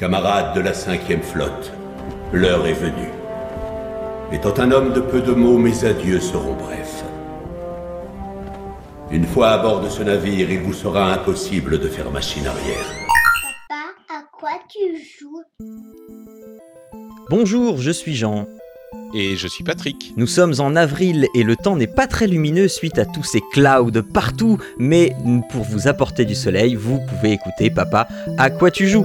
Camarades de la cinquième flotte, l'heure est venue. Étant un homme de peu de mots, mes adieux seront brefs. Une fois à bord de ce navire, il vous sera impossible de faire machine arrière. Papa, à quoi tu joues? Bonjour, je suis Jean. Et je suis Patrick. Nous sommes en avril et le temps n'est pas très lumineux suite à tous ces clouds partout, mais pour vous apporter du soleil, vous pouvez écouter Papa, à quoi tu joues?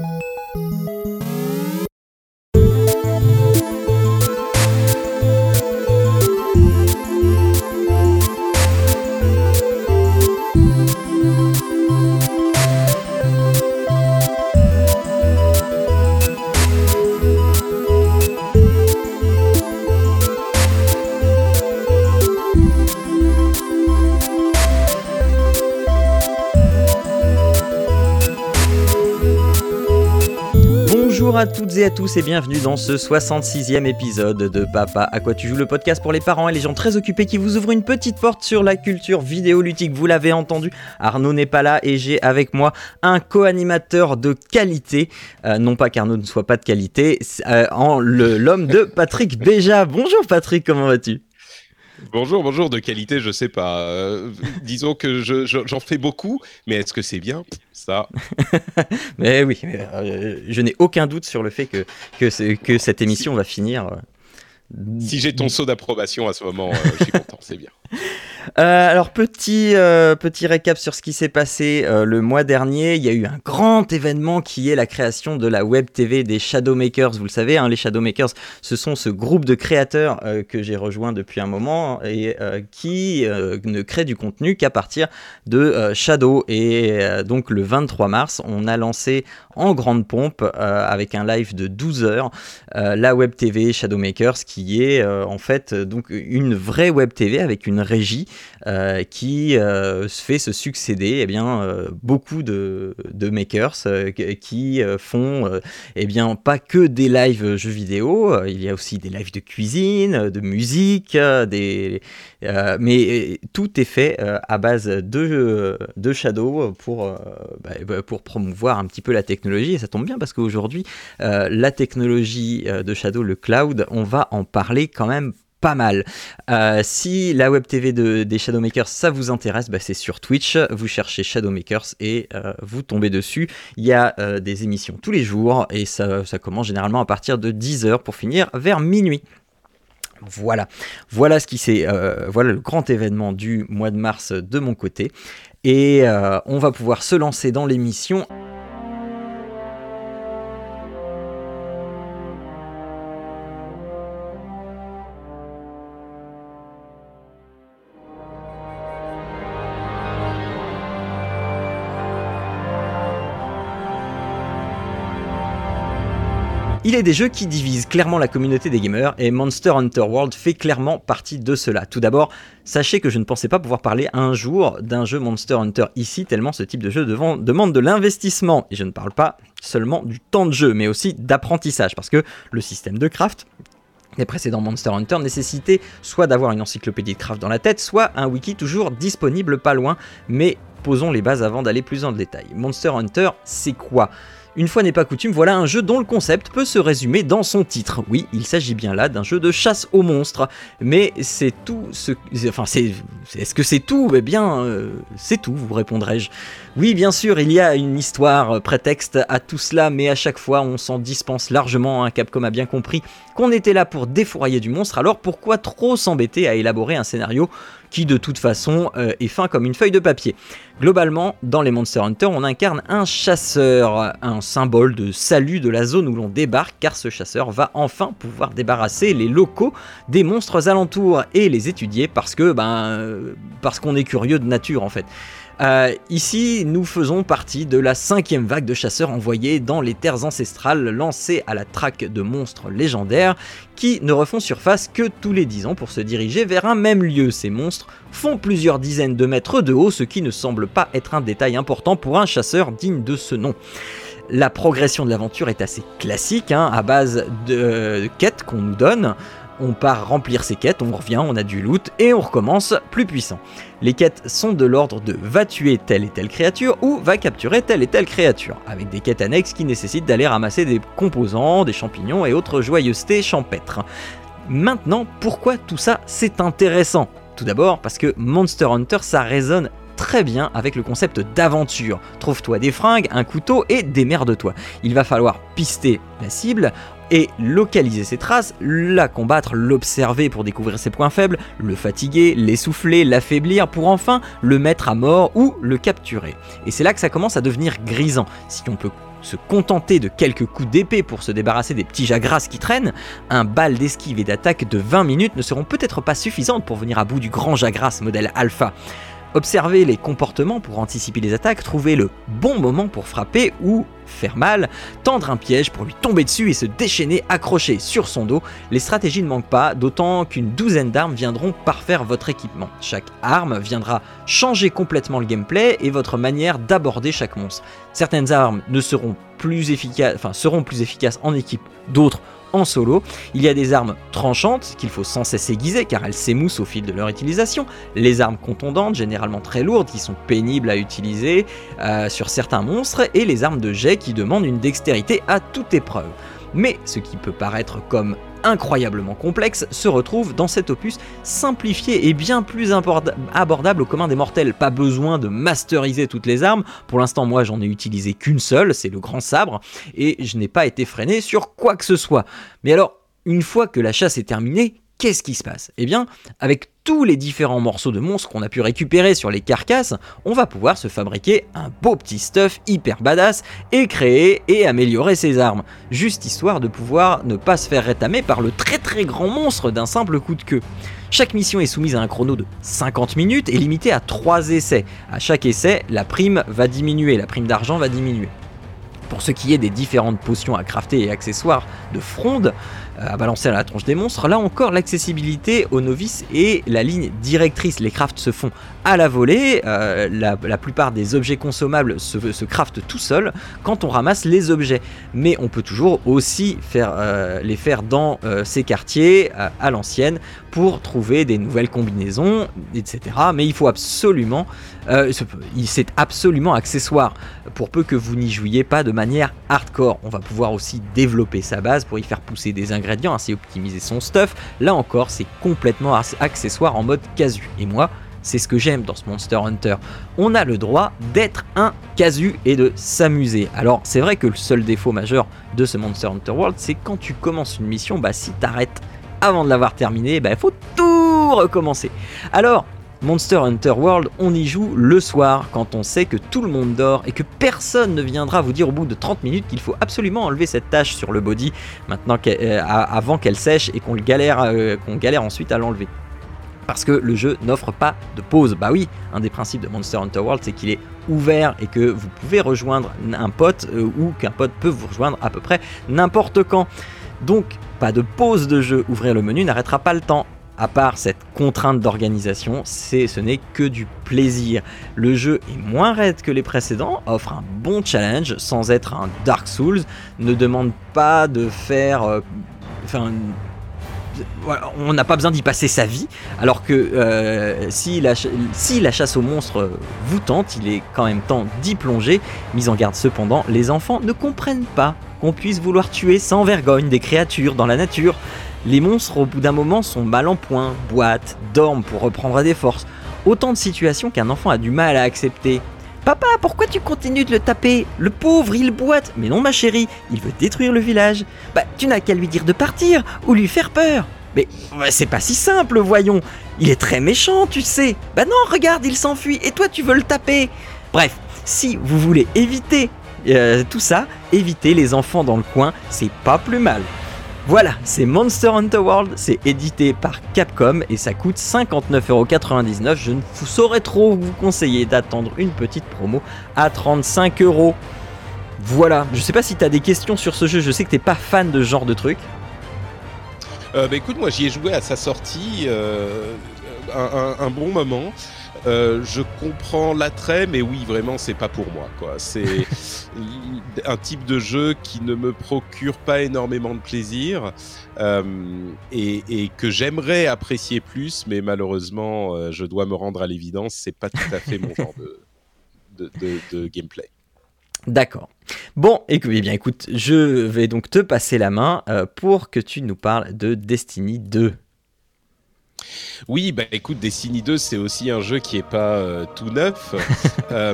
Toutes et à tous et bienvenue dans ce 66e épisode de Papa à quoi tu joues le podcast pour les parents et les gens très occupés qui vous ouvrent une petite porte sur la culture vidéoludique. Vous l'avez entendu, Arnaud n'est pas là et j'ai avec moi un co-animateur de qualité, euh, non pas qu'Arnaud ne soit pas de qualité, euh, en l'homme de Patrick Béja. Bonjour Patrick, comment vas-tu? Bonjour, bonjour, de qualité, je sais pas. Euh, disons que je- je- j'en fais beaucoup, mais est-ce que c'est bien Ça, Mais oui, mais, euh, je n'ai aucun doute sur le fait que, que, que cette émission va finir. euh, si j'ai ton saut d'approbation à ce moment, je suis content, c'est bien. Euh, alors petit euh, petit récap sur ce qui s'est passé euh, le mois dernier. Il y a eu un grand événement qui est la création de la web TV des Shadowmakers. Vous le savez, hein, les Shadowmakers, ce sont ce groupe de créateurs que j'ai rejoint depuis un moment et qui ne crée du contenu qu'à partir de Shadow. Et donc le 23 mars, on a lancé en grande pompe avec un live de 12 heures la web TV Shadowmakers qui est en fait donc une vraie web TV avec une régie euh, qui euh, fait se succéder eh bien euh, beaucoup de, makers euh, qui font eh bien pas que des lives jeux vidéo il y a aussi des lives de cuisine de musique des mais tout est fait à base de, de Shadow pour, bah, bah, pour promouvoir un petit peu la technologie. Et ça tombe bien parce qu'aujourd'hui la technologie de Shadow, le cloud, on va en parler quand même pas mal. Euh, si la web TV de, des Shadowmakers, ça vous intéresse, bah, c'est sur Twitch. Vous cherchez Shadowmakers et euh, vous tombez dessus. Il y a euh, des émissions tous les jours et ça, commence généralement à partir de 10h pour finir vers minuit. Voilà, voilà ce qui c'est, euh, voilà le grand événement du mois de mars de mon côté. Et on va pouvoir se lancer dans l'émission Il est des jeux qui divisent clairement la communauté des gamers et Monster Hunter World fait clairement partie de cela. Tout d'abord, sachez que je ne pensais pas pouvoir parler un jour d'un jeu Monster Hunter ici, tellement ce type de jeu demande de l'investissement. Et je ne parle pas seulement du temps de jeu, mais aussi d'apprentissage, parce que le système de craft, les précédents Monster Hunter nécessitaient soit d'avoir une encyclopédie de craft dans la tête, soit un wiki toujours disponible pas loin, mais posons les bases avant d'aller plus le détail. Monster Hunter, c'est quoi? Une fois n'est pas coutume, voilà un jeu dont le concept peut se résumer dans son titre. Oui, il s'agit bien là d'un jeu de chasse aux monstres, mais c'est tout ce... Enfin, c'est... Est-ce que c'est tout? Eh bien, euh, c'est tout, vous répondrai-je. Oui, bien sûr, il y a une histoire euh, prétexte à tout cela, mais à chaque fois, on s'en dispense largement. Hein. Capcom a bien compris qu'on était là pour défourailler du monstre, alors pourquoi trop s'embêter à élaborer un scénario qui de toute façon euh, est fin comme une feuille de papier? Globalement, dans les Monster Hunter, on incarne un chasseur, un symbole de salut de la zone où l'on débarque, car ce chasseur va enfin pouvoir débarrasser les locaux des monstres alentours et les étudier parce que, ben, euh, parce qu'on est curieux de nature en fait. Euh, ici, nous faisons partie de la cinquième vague de chasseurs envoyés dans les terres ancestrales, lancés à la traque de monstres légendaires qui ne refont surface que tous les 10 ans pour se diriger vers un même lieu. Ces monstres font plusieurs dizaines de mètres de haut, ce qui ne semble pas être un détail important pour un chasseur digne de ce nom. La progression de l'aventure est assez classique, hein, à base de quêtes qu'on nous donne. On part remplir ses quêtes, on revient, on a du loot et on recommence plus puissant. Les quêtes sont de l'ordre de va tuer telle et telle créature ou va capturer telle et telle créature, avec des quêtes annexes qui nécessitent d'aller ramasser des composants, des champignons et autres joyeusetés champêtres. Maintenant, pourquoi tout ça c'est intéressant? Tout d'abord parce que Monster Hunter ça résonne très bien avec le concept d'aventure. Trouve-toi des fringues, un couteau et démerde-toi. Il va falloir pister la cible et localiser ses traces, la combattre, l'observer pour découvrir ses points faibles, le fatiguer, l'essouffler, l'affaiblir pour enfin le mettre à mort ou le capturer. Et c'est là que ça commence à devenir grisant. Si on peut se contenter de quelques coups d'épée pour se débarrasser des petits jagras qui traînent, un bal d'esquive et d'attaque de 20 minutes ne seront peut-être pas suffisantes pour venir à bout du grand jagras modèle alpha. Observer les comportements pour anticiper les attaques, trouver le bon moment pour frapper ou faire mal, tendre un piège pour lui tomber dessus et se déchaîner accroché sur son dos, les stratégies ne manquent pas, d'autant qu'une douzaine d'armes viendront parfaire votre équipement. Chaque arme viendra changer complètement le gameplay et votre manière d'aborder chaque monstre. Certaines armes seront plus efficaces, enfin seront plus efficaces en équipe, d'autres en solo. Il y a des armes tranchantes qu'il faut sans cesse aiguiser car elles s'émoussent au fil de leur utilisation. Les armes contondantes, généralement très lourdes, qui sont pénibles à utiliser euh, sur certains monstres. Et les armes de jet qui demandent une dextérité à toute épreuve. Mais ce qui peut paraître comme incroyablement complexe se retrouve dans cet opus simplifié et bien plus abordable au commun des mortels. Pas besoin de masteriser toutes les armes. Pour l'instant, moi, j'en ai utilisé qu'une seule, c'est le grand sabre, et je n'ai pas été freiné sur quoi que ce soit. Mais alors, une fois que la chasse est terminée, qu'est-ce qui se passe? Eh bien, avec tous les différents morceaux de monstres qu'on a pu récupérer sur les carcasses, on va pouvoir se fabriquer un beau petit stuff hyper badass et créer et améliorer ses armes, juste histoire de pouvoir ne pas se faire rétamer par le très très grand monstre d'un simple coup de queue. Chaque mission est soumise à un chrono de 50 minutes et limitée à 3 essais. À chaque essai, la prime va diminuer, la prime d'argent va diminuer. Pour ce qui est des différentes potions à crafter et accessoires de fronde, à balancer à la tronche des monstres. Là encore, l'accessibilité aux novices et la ligne directrice. Les crafts se font à la volée. Euh, la, plupart des objets consommables se, craftent tout seuls quand on ramasse les objets. Mais on peut toujours aussi euh, les faire dans ces quartiers à l'ancienne pour trouver des nouvelles combinaisons, etc. Mais il faut absolument, c'est absolument accessoire pour peu que vous n'y jouiez pas de manière hardcore. On va pouvoir aussi développer sa base pour y faire pousser des ingrédients ainsi optimiser son stuff. Là encore, c'est complètement accessoire en mode casu. Et moi, c'est ce que j'aime dans ce Monster Hunter. On a le droit d'être un casu et de s'amuser. Alors c'est vrai que le seul défaut majeur de ce Monster Hunter World, c'est quand tu commences une mission, bah si t'arrêtes avant de l'avoir terminée, bah il faut tout recommencer. Alors Monster Hunter World, on y joue le soir quand on sait que tout le monde dort et que personne ne viendra vous dire au bout de 30 minutes qu'il faut absolument enlever cette tache sur le body maintenant euh, avant qu'elle sèche et qu'on galère, euh, galère ensuite à l'enlever. Parce que le jeu n'offre pas de pause. Bah oui, un des principes de Monster Hunter World, c'est qu'il est ouvert et que vous pouvez rejoindre un pote euh, ou qu'un pote peut vous rejoindre à peu près n'importe quand. Donc, pas de pause de jeu. Ouvrir le menu n'arrêtera pas le temps à part cette contrainte d'organisation, ce n'est que du plaisir. Le jeu est moins raide que les précédents, offre un bon challenge sans être un Dark Souls, ne demande pas de faire... Euh, enfin, on n'a pas besoin d'y passer sa vie, alors que euh, si, la, si, la, chasse aux monstres vous tente, il est quand même temps d'y plonger. Mise en garde cependant, les enfants ne comprennent pas qu'on puisse vouloir tuer sans vergogne des créatures dans la nature. Les monstres, au bout d'un moment, sont mal en point, boitent, dorment pour reprendre des forces. Autant de situations qu'un enfant a du mal à accepter. Papa, pourquoi tu continues de le taper? Le pauvre, il boite. Mais non, ma chérie, il veut détruire le village. Bah, tu n'as qu'à lui dire de partir ou lui faire peur. Mais c'est pas si simple, voyons. Il est très méchant, tu sais. Bah non, regarde, il s'enfuit et toi tu veux le taper. Bref, si vous voulez éviter euh, tout ça, éviter les enfants dans le coin, c'est pas plus mal. Voilà, c'est Monster Hunter World, c'est édité par Capcom et ça coûte 59,99€. Je ne saurais trop vous conseiller d'attendre une petite promo à 35 euros. Voilà, je sais pas si tu as des questions sur ce jeu, je sais que t'es pas fan de ce genre de truc. Euh, bah écoute, moi j'y ai joué à sa sortie euh, un, bon moment. Euh, je comprends l'attrait, mais oui, vraiment, c'est pas pour moi. Quoi. C'est un type de jeu qui ne me procure pas énormément de plaisir euh, et, et, que j'aimerais apprécier plus, mais malheureusement, euh, je dois me rendre à l'évidence, c'est pas tout à fait mon genre de, de, de, de gameplay. D'accord. Bon, écoute, eh bien, écoute, je vais donc te passer la main pour que tu nous parles de Destiny 2. Oui, bah écoute, Destiny 2, c'est aussi un jeu qui est pas euh, tout neuf. euh,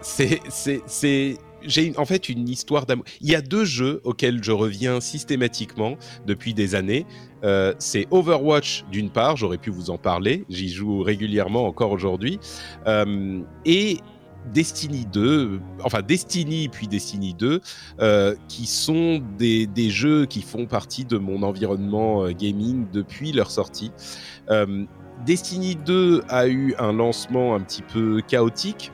c'est, c'est, j'ai en fait une histoire d'amour. Il y a deux jeux auxquels je reviens systématiquement depuis des années. Euh, c'est Overwatch d'une part, j'aurais pu vous en parler, j'y joue régulièrement encore aujourd'hui, euh, et Destiny 2, enfin Destiny puis Destiny 2, euh, qui sont des, des, jeux qui font partie de mon environnement euh, gaming depuis leur sortie. Euh, Destiny 2 a eu un lancement un petit peu chaotique.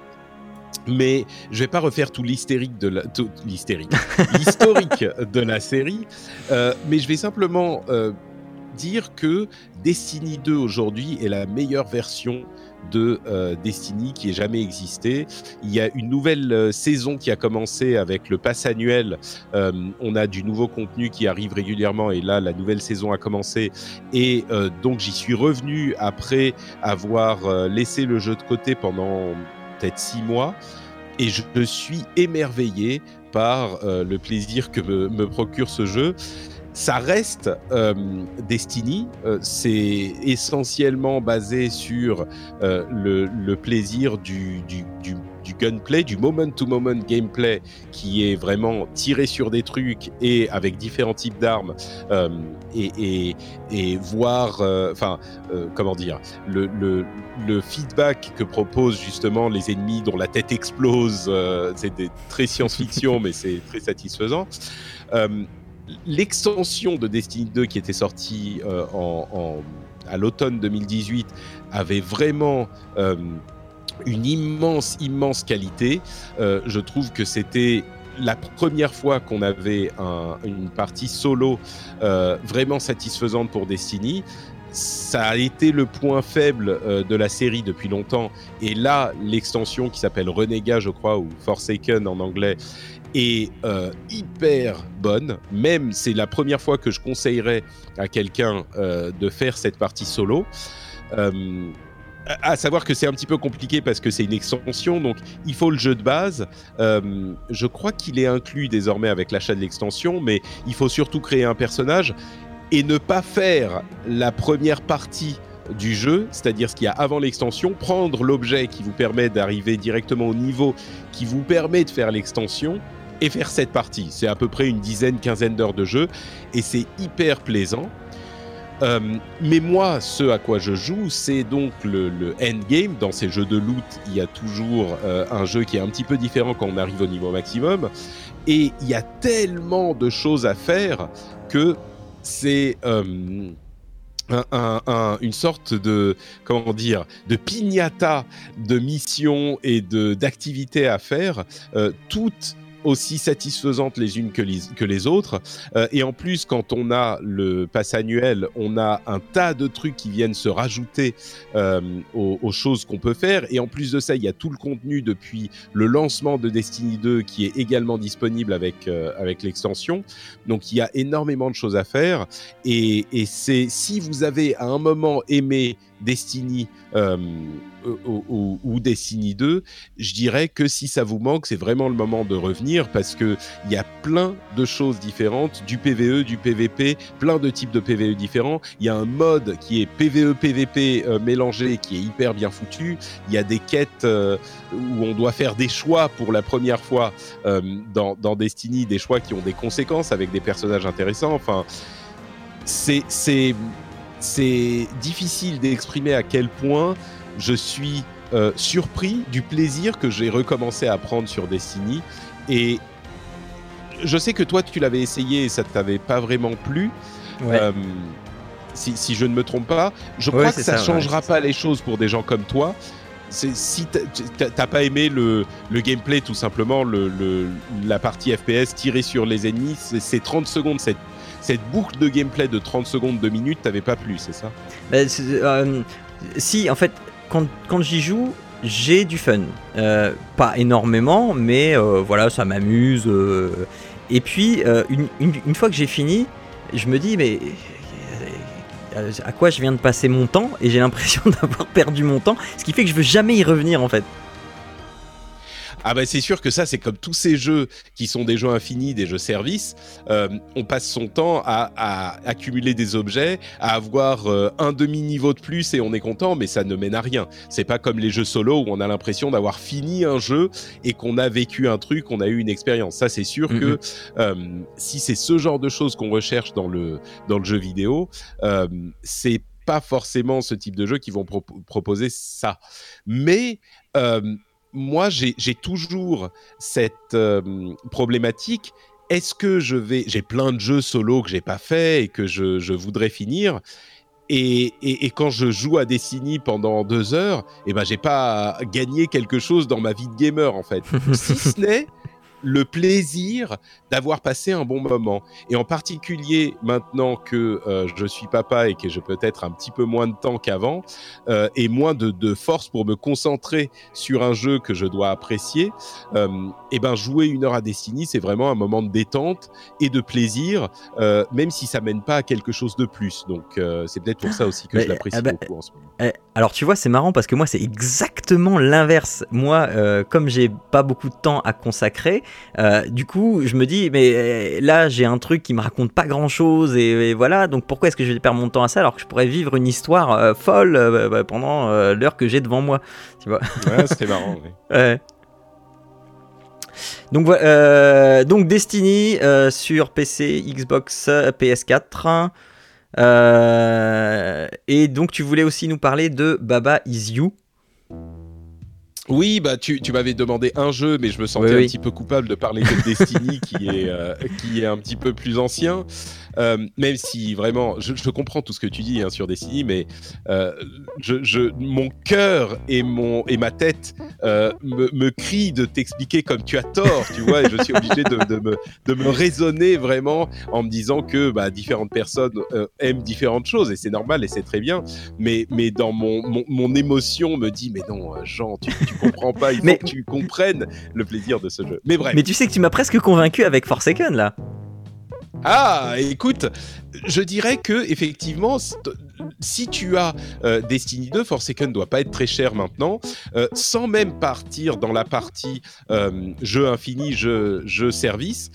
Mais je vais pas refaire tout l'hystérique de la, l'hystérique, l'historique de la série, euh, mais je vais simplement dire que Destiny 2 aujourd'hui est la meilleure version de euh, Destiny qui ait jamais existé. Il y a une nouvelle euh, saison qui a commencé avec le pass annuel. Euh, on a du nouveau contenu qui arrive régulièrement et là, la nouvelle saison a commencé. Et donc, j'y suis revenu après avoir laissé le jeu de côté pendant peut-être six mois. Et je suis émerveillé par le plaisir que me procure ce jeu ça reste euh, Destiny. Euh, c'est essentiellement basé sur euh, le, le, plaisir du, du, du, du gunplay, du moment-to-moment gameplay qui est vraiment tiré sur des trucs et avec différents types d'armes et, et, et, voir, enfin, comment dire, le, le, le, feedback que proposent justement les ennemis dont la tête explose. c'est très science-fiction, mais c'est très satisfaisant l'extension de Destiny 2 qui était sortie euh, en, à l'automne 2018 avait vraiment euh, une immense, immense qualité. Euh, je trouve que c'était la première fois qu'on avait un, une partie solo vraiment satisfaisante pour Destiny. Ça a été le point faible de la série depuis longtemps. Et là, l'extension qui s'appelle Renégat, je crois, ou Forsaken en anglais, est euh, hyper bonne. Même c'est la première fois que je conseillerais à quelqu'un euh, de faire cette partie solo. Euh, à savoir que c'est un petit peu compliqué parce que c'est une extension, donc il faut le jeu de base. Euh, je crois qu'il est inclus désormais avec l'achat de l'extension, mais il faut surtout créer un personnage et ne pas faire la première partie du jeu, c'est-à-dire ce qu'il y a avant l'extension, prendre l'objet qui vous permet d'arriver directement au niveau qui vous permet de faire l'extension et faire cette partie. C'est à peu près une dizaine, quinzaine d'heures de jeu et c'est hyper plaisant. Euh, mais moi, ce à quoi je joue, c'est donc le, endgame. Dans ces jeux de loot, il y a toujours euh, un jeu qui est un petit peu différent quand on arrive au niveau maximum. Et il y a tellement de choses à faire que c'est... Euh, un, un, un, une sorte de comment dire de pignata de missions et d'activités à faire, toutes aussi satisfaisantes les unes que les, autres. Euh, et en plus, quand on a le pass annuel, on a un tas de trucs qui viennent se rajouter euh, aux, aux, choses qu'on peut faire. Et en plus de ça, il y a tout le contenu depuis le lancement de Destiny 2 qui est également disponible avec, euh, avec l'extension. Donc il y a énormément de choses à faire. Et, et c'est si vous avez à un moment aimé Destiny euh, ou, ou, Destiny 2, je dirais que si ça vous manque, c'est vraiment le moment de revenir parce que il y a plein de choses différentes, du PVE, du PVP, plein de types de PVE différents. Il y a un mode qui est PVE PVP euh, mélangé qui est hyper bien foutu. Il y a des quêtes euh, où on doit faire des choix pour la première fois euh, dans, dans Destiny, des choix qui ont des conséquences avec des personnages intéressants. Enfin, c'est c'est difficile d'exprimer à quel point je suis euh, surpris du plaisir que j'ai recommencé à prendre sur Destiny. Et je sais que toi, tu l'avais essayé et ça ne t'avait pas vraiment plu. Ouais. Euh, si, si, je ne me trompe pas, je crois que ça ne changera ouais, pas les choses pour des gens comme toi. Si t'as pas aimé le, le, gameplay, tout simplement, le, le, la partie FPS tirée sur les ennemis, c'est 30 secondes, cette cette boucle de gameplay de 30 secondes, 2 minutes, t'avais pas plu, c'est ça? Bah, euh, Si, en fait, quand, quand j'y joue, j'ai du fun. Euh, pas énormément, mais euh, voilà, ça m'amuse. Et puis, une, une- fois que j'ai fini, je me dis, mais à quoi je viens de passer mon temps? Et j'ai l'impression d'avoir perdu mon temps, ce qui fait que je veux jamais y revenir en fait. Ah bah c'est sûr que ça, c'est comme tous ces jeux qui sont des jeux infinis, des jeux services. euh, on passe son temps à, à accumuler des objets, à avoir euh, un demi-niveau de plus et on est content, mais ça ne mène à rien. C'est pas comme les jeux solo où on a l'impression d'avoir fini un jeu et qu'on a vécu un truc, qu'on a eu une expérience. Ça, c'est sûr que euh, si c'est ce genre de choses qu'on recherche dans le, dans le jeu vidéo, euh, c'est pas forcément ce type de jeu qui vont pro- proposer ça. Mais euh, moi, j'ai toujours cette euh, problématique. Est-ce que je vais... J'ai plein de jeux solo que j'ai pas fait et que je, je voudrais finir. Et, et- et quand je joue à Destiny pendant deux heures, eh ben, j'ai pas gagné quelque chose dans ma vie de gamer, en fait. si ce n'est le plaisir d'avoir passé un bon moment. Et en particulier maintenant que euh, je suis papa et que j'ai peut-être un petit peu moins de temps qu'avant euh, et moins de, de force pour me concentrer sur un jeu que je dois apprécier, euh, et ben jouer une heure à Destiny, c'est vraiment un moment de détente et de plaisir, euh, même si ça mène pas à quelque chose de plus. Donc c'est peut-être pour ça aussi que je l'apprécie ah bah, beaucoup en ce moment. Eh, Alors tu vois, c'est marrant parce que moi c'est exactement l'inverse. Moi, comme j'ai pas beaucoup de temps à consacrer, euh, du coup je me dis mais euh, là j'ai un truc qui me raconte pas grand chose et, et voilà donc pourquoi est-ce que je vais perdre mon temps à ça alors que je pourrais vivre une histoire euh, folle euh, bah, pendant l'heure que j'ai devant moi. Tu vois. Ouais, c'était marrant. Ouais. Donc donc Destiny sur PC, Xbox, euh, PS4. Euh, et donc tu voulais aussi nous parler de Baba Is You. Oui, bah tu, tu m'avais demandé un jeu, mais je me sentais Oui, un oui. petit peu coupable de parler de Destiny, qui est euh, qui est un petit peu plus ancien. Euh, même si vraiment, je, je comprends tout ce que tu dis hein, sur Destiny, mais euh, je, je, mon cœur et mon et ma tête euh, me, me crient de t'expliquer comme tu as tort, tu vois, et je suis obligé de, de me de me raisonner vraiment en me disant que bah, différentes personnes euh, aiment différentes choses et c'est normal et c'est très bien mais, mais dans mon, mon, mon émotion me dit mais non euh, Jean tu, tu comprends pas il faut Mais- que tu comprennes le plaisir de ce jeu mais bref Mais tu sais que tu m'as presque convaincu avec Forsaken là. Ah écoute je dirais que effectivement si tu as euh, Destiny 2 Forsaken doit pas être très cher maintenant euh, sans même partir dans la partie euh, jeu infini jeu, service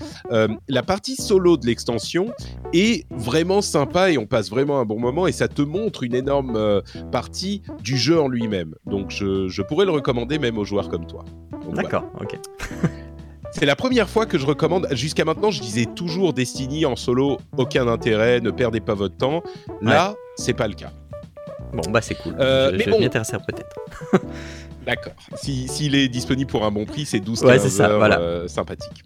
la partie solo de l'extension est vraiment sympa et on passe vraiment un bon moment et ça te montre une énorme partie du jeu en lui-même donc je, je pourrais le recommander même aux joueurs comme toi. D'accord, ok. C'est la première fois que je recommande. Jusqu'à maintenant, je disais toujours Destiny en solo, aucun intérêt, ne perdez pas votre temps. Là, c'est pas le cas. Bon bah c'est cool. Euh, je mais je bon. peut-être. D'accord. Si- S'il est disponible pour un bon prix, c'est 12 Ouais, 15 c'est ça, heures, voilà. euh, sympathique.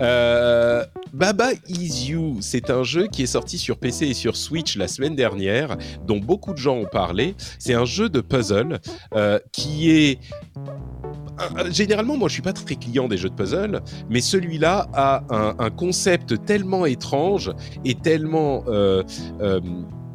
Euh, Baba Is You, c'est un jeu qui est sorti sur PC et sur Switch la semaine dernière, dont beaucoup de gens ont parlé. C'est un jeu de puzzle euh, qui est généralement, moi, je suis pas très client des jeux de puzzle, mais celui-là a un, concept tellement étrange et tellement euh, euh,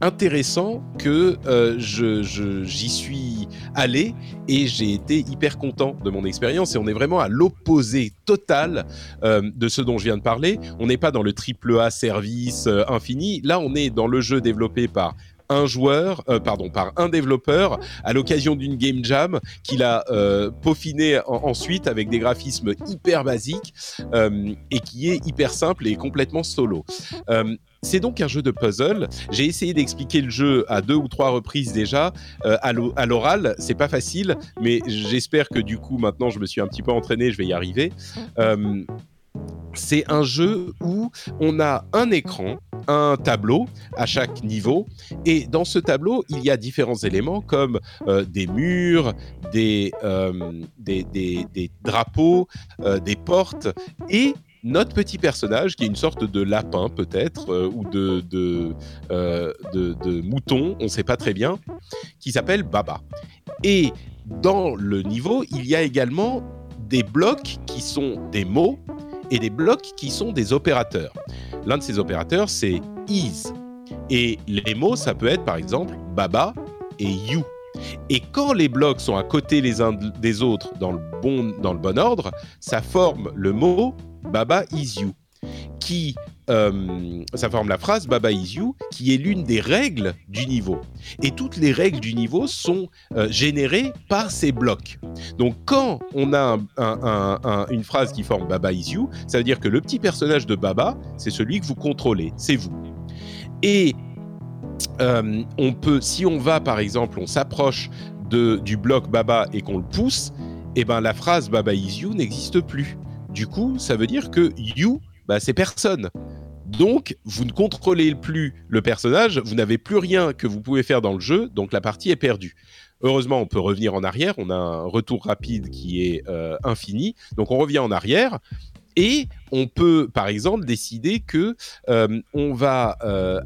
intéressant que euh, je- j'y suis allé et j'ai été hyper content de mon expérience. Et on est vraiment à l'opposé total euh, de ce dont je viens de parler. On n'est pas dans le triple A service euh, infini. Là, on est dans le jeu développé par un joueur, euh, pardon, par un développeur à l'occasion d'une game jam qu'il a euh, peaufiné en- ensuite avec des graphismes hyper basiques euh, et qui est hyper simple et complètement solo. C'est donc un jeu de puzzle. J'ai essayé d'expliquer le jeu à deux ou trois reprises déjà à l'o- à l'oral. C'est pas facile, mais j'espère que du coup maintenant je me suis un petit peu entraîné, je vais y arriver. C'est un jeu où on a un écran, un tableau à chaque niveau, et dans ce tableau, il y a différents éléments comme euh, des murs, des, euh, drapeaux, euh, des portes, et notre petit personnage, qui est une sorte de lapin peut-être, ou de mouton, on ne sait pas très bien, qui s'appelle Baba. Et dans le niveau, il y a également des blocs qui sont des mots et des blocs qui sont des opérateurs. L'un de ces opérateurs, c'est is. Et les mots, ça peut être par exemple Baba et you. Et quand les blocs sont à côté les uns des autres dans le bon, dans le bon ordre, ça forme le mot Baba is you, qui euh, ça forme la phrase Baba is you, qui est l'une des règles du niveau. Et toutes les règles du niveau sont euh, générées par ces blocs. Donc quand on a une phrase qui forme Baba is you, ça veut dire que le petit personnage de Baba, c'est celui que vous contrôlez, c'est vous. Et euh, on peut, si on va par exemple, on s'approche du bloc Baba et qu'on le pousse, eh ben la phrase Baba is you n'existe plus. Du coup, ça veut dire que you, bah, c'est personne. Donc, vous ne contrôlez plus le personnage, vous n'avez plus rien que vous pouvez faire dans le jeu, donc la partie est perdue. Heureusement, on peut revenir en arrière, on a un retour rapide qui est euh, infini, donc on revient en arrière. Et on peut, par exemple, décider que euh, on va euh,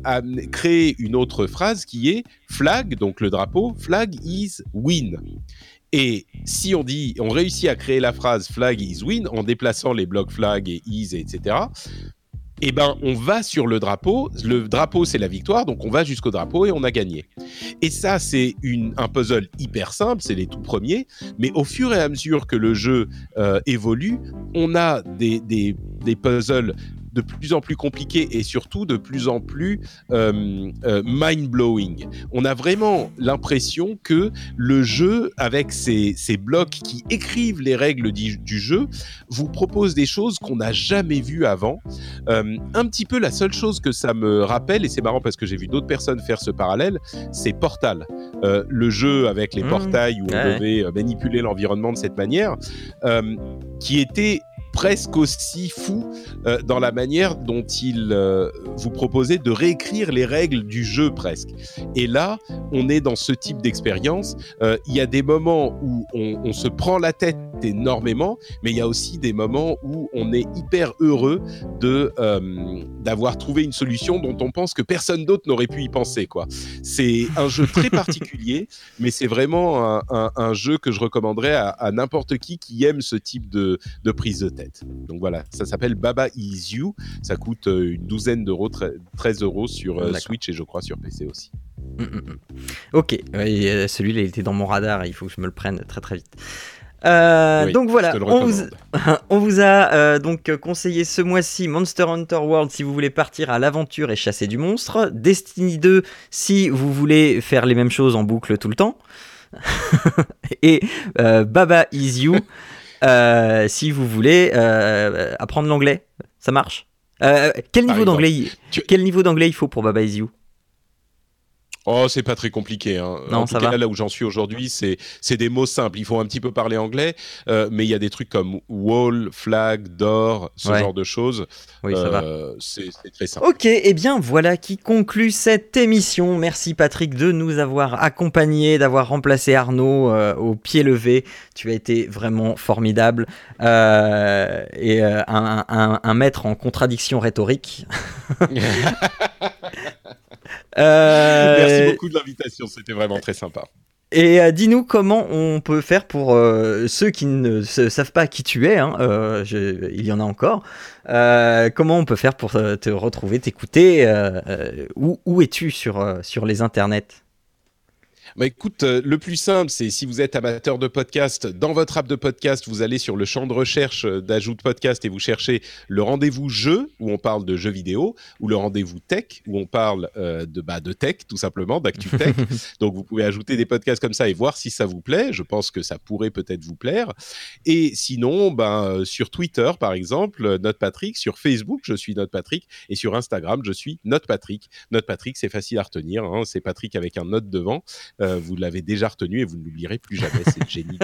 créer une autre phrase qui est flag, donc le drapeau, flag is win. Et si on dit, on réussit à créer la phrase flag is win en déplaçant les blocs flag et is, etc., eh ben, on va sur le drapeau. Le drapeau, c'est la victoire, donc on va jusqu'au drapeau et on a gagné. Et ça, c'est un puzzle hyper simple, c'est les tout premiers. Mais au fur et à mesure que le jeu euh, évolue, on a des, puzzles de plus en plus compliqué et surtout de plus en plus euh, euh, mind-blowing. On a vraiment l'impression que le jeu, avec ces, blocs qui écrivent les règles du, jeu, vous propose des choses qu'on n'a jamais vues avant. Euh, un petit peu la seule chose que ça me rappelle, et c'est marrant parce que j'ai vu d'autres personnes faire ce parallèle, c'est Portal. le jeu avec les mmh. portails où on devait manipuler l'environnement de cette manière, qui était presque aussi fou euh, dans la manière dont il euh, vous proposait de réécrire les règles du jeu presque. Et là, on est dans ce type d'expérience. Euh, il y a des moments où on, on, se prend la tête énormément, mais il y a aussi des moments où on est hyper heureux de d'avoir trouvé une solution dont on pense que personne d'autre n'aurait pu y penser. Quoi. C'est un jeu très particulier, mais c'est vraiment un, un, un, jeu que je recommanderais à, à n'importe qui qui aime ce type de, de prise de tête. Donc voilà, ça s'appelle Baba Is You. Ça coûte euh, une douzaine d'euros, 13 euros sur euh, Switch et je crois sur PC aussi. Mm, mm, mm. Ok, euh, celui-là il était dans mon radar, il faut que je me le prenne très très vite. donc voilà, on vous, on vous, a donc conseillé ce mois-ci Monster Hunter World si vous voulez partir à l'aventure et chasser du monstre, Destiny 2 si vous voulez faire les mêmes choses en boucle tout le temps, et Baba Is You euh, si vous voulez euh, apprendre l'anglais. Ça marche? Euh, quel, niveau d'anglais, quel niveau d'anglais il faut pour Baba Is You? Oh, c'est pas très compliqué. Hein. Non, en tout cas, là où j'en suis aujourd'hui, c'est des mots simples. Il faut un petit peu parler anglais, euh, mais il y a des trucs comme wall, flag, door, ce genre de choses. Oui, ça va. Euh, c'est très simple. Ok, et eh bien voilà qui conclut cette émission. Merci Patrick de nous avoir accompagnés, d'avoir remplacé Arnaud euh, au pied levé. Tu as été vraiment formidable et un, un maître en contradiction rhétorique. Euh, Merci beaucoup de l'invitation, c'était vraiment très sympa. Et euh, dis-nous comment on peut faire pour euh, ceux qui ne savent pas qui tu es, hein, il y en a encore, comment on peut faire pour te retrouver, t'écouter, où, où es-tu sur, sur les internets? Bah écoute, euh, le plus simple, c'est si vous êtes amateur de podcast, dans votre app de podcast, vous allez sur le champ de recherche euh, d'ajout de podcast et vous cherchez le rendez-vous jeu où on parle de jeux vidéo ou le rendez-vous tech où on parle euh, de bah, de tech tout simplement, d'actu tech. Donc vous pouvez ajouter des podcasts comme ça et voir si ça vous plaît. Je pense que ça pourrait peut-être vous plaire. Et sinon, ben sur Twitter par exemple, Note Patrick, sur Facebook, je suis Note Patrick et sur Instagram, je suis Note Patrick. Note Patrick, c'est facile à retenir, hein, c'est Patrick avec un note devant. Euh, vous l'avez déjà retenu et vous ne l'oublierez plus jamais. C'est génie.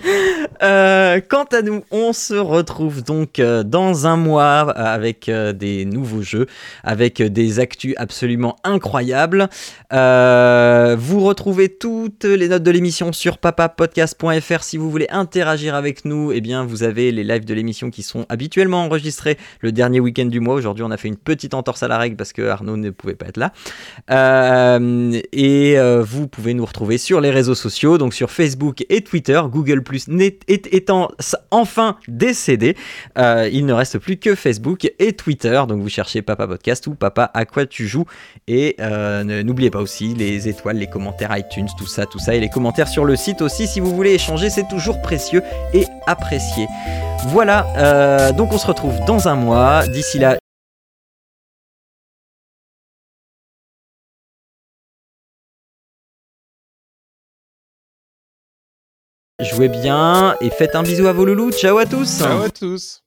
Euh, quant à nous, on se retrouve donc euh, dans un mois avec euh, des nouveaux jeux, avec des actus absolument incroyables. vous retrouvez toutes les notes de l'émission sur papapodcast.fr si vous voulez interagir avec nous. Eh bien, vous avez les lives de l'émission qui sont habituellement enregistrés le dernier week-end du mois. Aujourd'hui, on a fait une petite entorse à la règle parce que Arnaud ne pouvait pas être là. et vous pouvez nous retrouver sur les réseaux sociaux, donc sur Facebook et Twitter, Google Plus étant enfin décédé, euh, il ne reste plus que Facebook et Twitter. Donc vous cherchez Papa Podcast ou Papa à quoi tu joues. Et euh, n'oubliez pas aussi les étoiles, les commentaires iTunes, tout ça, tout ça. Et les commentaires sur le site aussi. Si vous voulez échanger, c'est toujours précieux et apprécié. Voilà, euh, donc on se retrouve dans un mois. D'ici là, Jouez bien et faites un bisou à vos loulous. Ciao à tous. Ciao à tous.